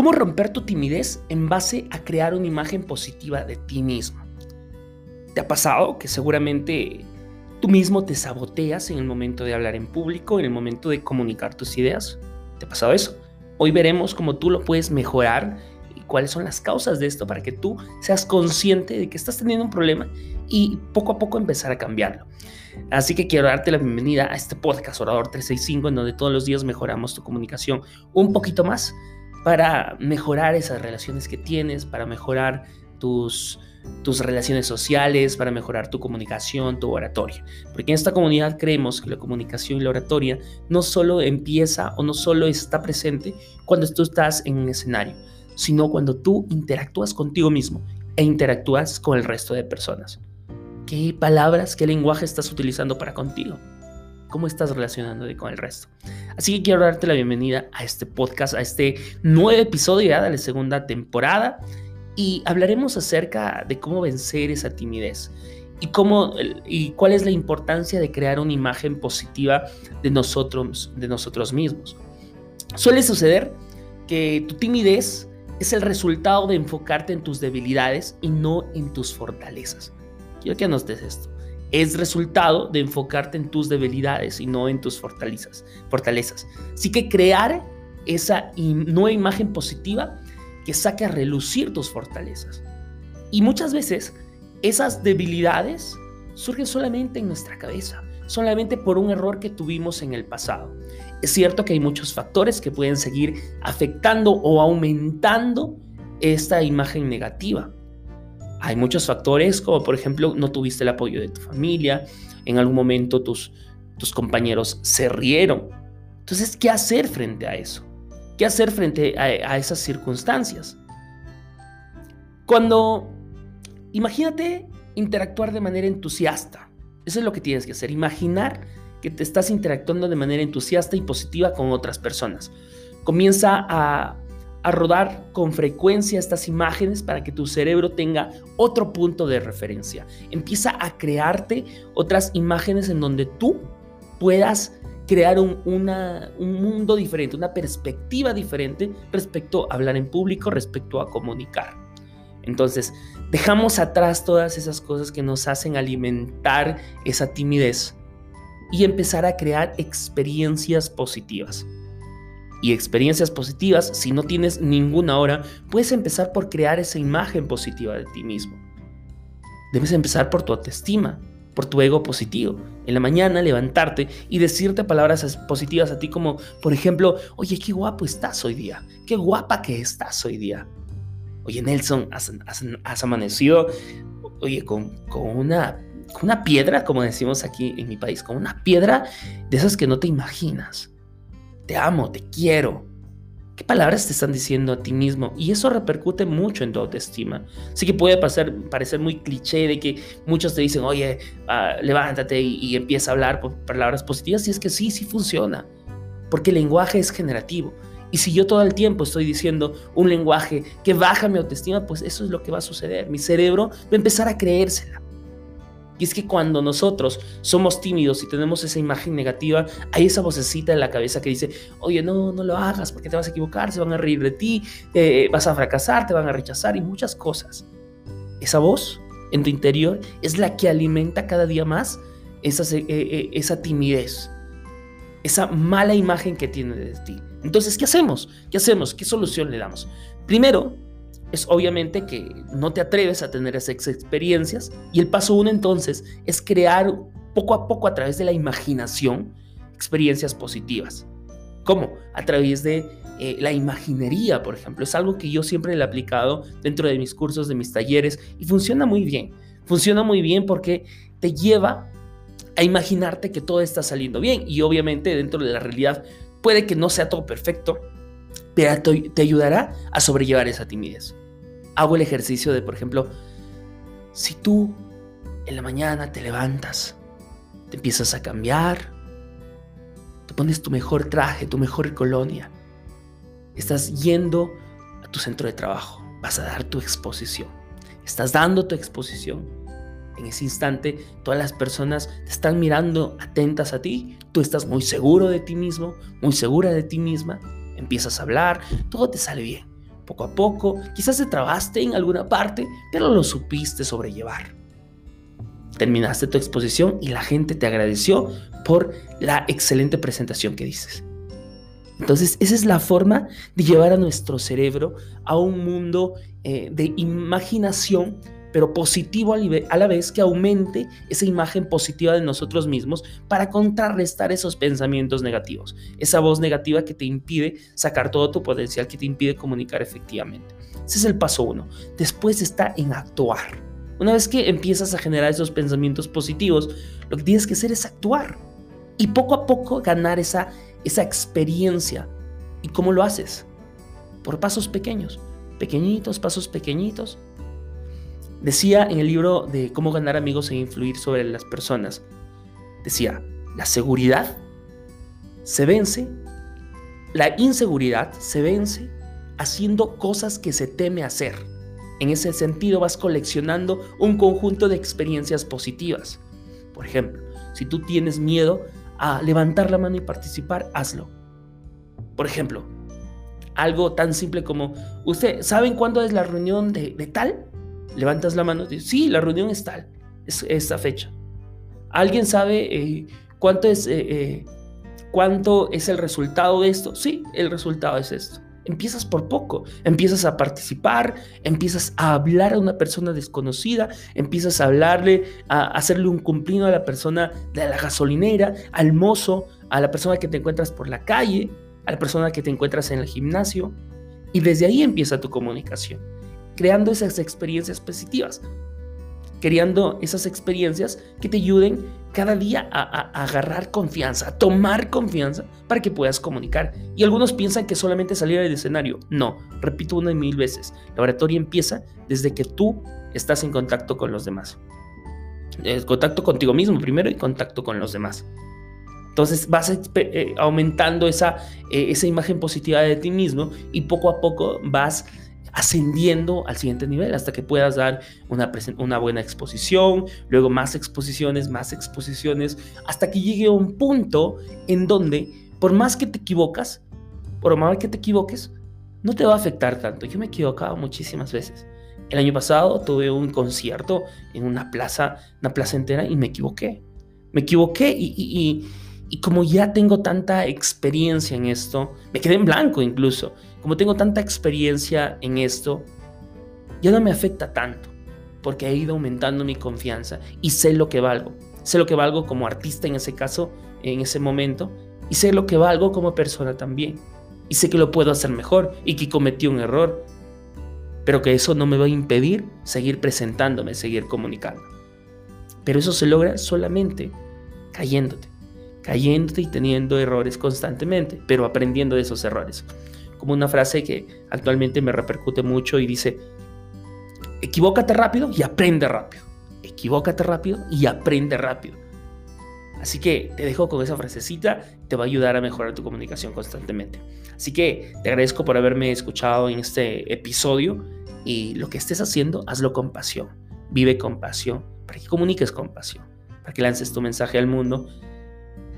¿Cómo romper tu timidez en base a crear una imagen positiva de ti mismo? ¿Te ha pasado que seguramente tú mismo te saboteas en el momento de hablar en público, en el momento de comunicar tus ideas? ¿Te ha pasado eso? Hoy veremos cómo tú lo puedes mejorar y cuáles son las causas de esto para que tú seas consciente de que estás teniendo un problema y poco a poco empezar a cambiarlo. Así que quiero darte la bienvenida a este podcast Orador 365 en donde todos los días mejoramos tu comunicación un poquito más para mejorar esas relaciones que tienes, para mejorar tus, tus relaciones sociales, para mejorar tu comunicación, tu oratoria. Porque en esta comunidad creemos que la comunicación y la oratoria no solo empieza o no solo está presente cuando tú estás en un escenario, sino cuando tú interactúas contigo mismo e interactúas con el resto de personas. ¿Qué palabras, qué lenguaje estás utilizando para contigo? ¿Cómo estás relacionándote con el resto? Así que quiero darte la bienvenida a este podcast, a este nuevo episodio de la segunda temporada y hablaremos acerca de cómo vencer esa timidez y cómo y cuál es la importancia de crear una imagen positiva de nosotros de nosotros mismos. Suele suceder que tu timidez es el resultado de enfocarte en tus debilidades y no en tus fortalezas. Quiero que anotes esto es resultado de enfocarte en tus debilidades y no en tus fortalezas. fortalezas. Así que crear esa nueva imagen positiva que saque a relucir tus fortalezas. Y muchas veces esas debilidades surgen solamente en nuestra cabeza, solamente por un error que tuvimos en el pasado. Es cierto que hay muchos factores que pueden seguir afectando o aumentando esta imagen negativa. Hay muchos factores, como por ejemplo, no tuviste el apoyo de tu familia, en algún momento tus, tus compañeros se rieron. Entonces, ¿qué hacer frente a eso? ¿Qué hacer frente a, a esas circunstancias? Cuando, imagínate interactuar de manera entusiasta. Eso es lo que tienes que hacer, imaginar que te estás interactuando de manera entusiasta y positiva con otras personas. Comienza a a rodar con frecuencia estas imágenes para que tu cerebro tenga otro punto de referencia. Empieza a crearte otras imágenes en donde tú puedas crear un, un mundo diferente, una perspectiva diferente respecto a hablar en público, respecto a comunicar. Entonces, dejamos atrás todas esas cosas que nos hacen alimentar esa timidez y empezar a crear experiencias positivas y experiencias positivas, si no tienes ninguna hora, puedes empezar por crear esa imagen positiva de ti mismo. Debes empezar por tu autoestima, por tu ego positivo. En la mañana levantarte y decirte palabras positivas a ti como, por ejemplo, oye, qué guapo estás hoy día, qué guapa que estás hoy día. Oye, Nelson, has, amanecido, oye, con, con, una, una piedra, como decimos aquí en mi país, con una piedra de esas que no te imaginas te amo, te quiero. ¿Qué palabras te están diciendo a ti mismo? Y eso repercute mucho en tu autoestima. Así que puede parecer, parecer muy cliché de que muchos te dicen, oye, ah, levántate y, empieza a hablar por palabras positivas. Y es que sí, sí funciona. Porque el lenguaje es generativo. Y si yo todo el tiempo estoy diciendo un lenguaje que baja mi autoestima, pues eso es lo que va a suceder. Mi cerebro va a empezar a creérsela. Y es que cuando nosotros somos tímidos y tenemos esa imagen negativa, hay esa vocecita en la cabeza que dice, oye, no, no lo hagas porque te vas a equivocar, se van a reír de ti, eh, vas a fracasar, te van a rechazar y muchas cosas. Esa voz en tu interior es la que alimenta cada día más esa, eh, eh, esa timidez, esa mala imagen que tiene de ti. Entonces, ¿qué hacemos? ¿Qué hacemos? ¿Qué solución le damos? Primero, es obviamente que no te atreves a tener esas experiencias y el paso uno entonces es crear poco a poco a través de la imaginación experiencias positivas. ¿Cómo? A través de eh, la imaginería, por ejemplo. Es algo que yo siempre le he aplicado dentro de mis cursos, de mis talleres y funciona muy bien. Funciona muy bien porque te lleva a imaginarte que todo está saliendo bien y obviamente dentro de la realidad puede que no sea todo perfecto, pero te ayudará a sobrellevar esa timidez hago el ejercicio de, por ejemplo, si tú en la mañana te levantas, te empiezas a cambiar, te pones tu mejor traje, tu mejor colonia, estás yendo a tu centro de trabajo, vas a dar tu exposición, estás dando tu exposición. En ese instante, todas las personas te están mirando atentas a ti, tú estás muy seguro de ti mismo, muy segura de ti misma, empiezas a hablar, todo te sale bien poco a poco, quizás te trabaste en alguna parte, pero lo supiste sobrellevar. Terminaste tu exposición y la gente te agradeció por la excelente presentación que dices. Entonces, esa es la forma de llevar a nuestro cerebro a un mundo eh, de imaginación, pero positivo a la vez que aumente esa imagen positiva de nosotros mismos para contrarrestar esos pensamientos negativos, esa voz negativa que te impide sacar todo tu potencial, que te impide comunicar efectivamente. Ese es el paso uno. Después está en actuar. Una vez que empiezas a generar esos pensamientos positivos, lo que tienes que hacer es actuar y poco a poco ganar esa esa experiencia. ¿Y cómo lo haces? Por pasos pequeños, pequeñitos, pasos pequeñitos. Decía en el libro de cómo ganar amigos e influir sobre las personas, decía, la seguridad se vence, la inseguridad se vence haciendo cosas que se teme hacer. En ese sentido vas coleccionando un conjunto de experiencias positivas. Por ejemplo, si tú tienes miedo a levantar la mano y participar, hazlo. Por ejemplo, algo tan simple como, ¿usted saben cuándo es la reunión de, tal? Levantas la mano dices, sí, la reunión es tal, es esta fecha. ¿Alguien sabe eh, cuánto, es, eh, eh, cuánto es el resultado de esto? Sí, el resultado es esto. Empiezas por poco, empiezas a participar, empiezas a hablar a una persona desconocida, empiezas a hablarle, a hacerle un cumplido a la persona de la gasolinera, al mozo, a la persona que te encuentras por la calle, a la persona que te encuentras en el gimnasio. Y desde ahí empieza tu comunicación, creando esas experiencias positivas creando esas experiencias que te ayuden cada día a, agarrar confianza, a tomar confianza para que puedas comunicar. Y algunos piensan que solamente salir del escenario. No, repito una y mil veces, la oratoria empieza desde que tú estás en contacto con los demás. En contacto contigo mismo primero y contacto con los demás. Entonces vas eh, aumentando esa, eh, esa imagen positiva de ti mismo y poco a poco vas ascendiendo al siguiente nivel hasta que puedas dar una, una, buena exposición, luego más exposiciones, más exposiciones, hasta que llegue a un punto en donde, por más que te equivocas, por más que te equivoques, no te va a afectar tanto. Yo me he equivocado muchísimas veces. El año pasado tuve un concierto en una plaza, una plaza entera y me equivoqué. Me equivoqué y y como ya tengo tanta experiencia en esto, me quedé en blanco incluso, como tengo tanta experiencia en esto, ya no me afecta tanto, porque he ido aumentando mi confianza y sé lo que valgo. Sé lo que valgo como artista en ese caso, en ese momento, y sé lo que valgo como persona también. Y sé que lo puedo hacer mejor y que cometí un error, pero que eso no me va a impedir seguir presentándome, seguir comunicando. Pero eso se logra solamente cayéndote cayéndote y teniendo errores constantemente, pero aprendiendo de esos errores. Como una frase que actualmente me repercute mucho y dice, equivócate rápido y aprende rápido. Equivócate rápido y aprende rápido. Así que te dejo con esa frasecita, te va a ayudar a mejorar tu comunicación constantemente. Así que te agradezco por haberme escuchado en este episodio y lo que estés haciendo, hazlo con pasión. Vive con pasión, para que comuniques con pasión, para que lances tu mensaje al mundo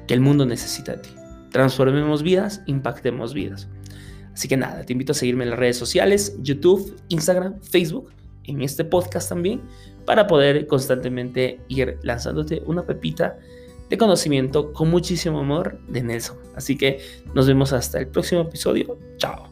que el mundo necesita de ti. Transformemos vidas, impactemos vidas. Así que nada, te invito a seguirme en las redes sociales, YouTube, Instagram, Facebook, en este podcast también, para poder constantemente ir lanzándote una pepita de conocimiento con muchísimo amor de Nelson. Así que nos vemos hasta el próximo episodio. Chao.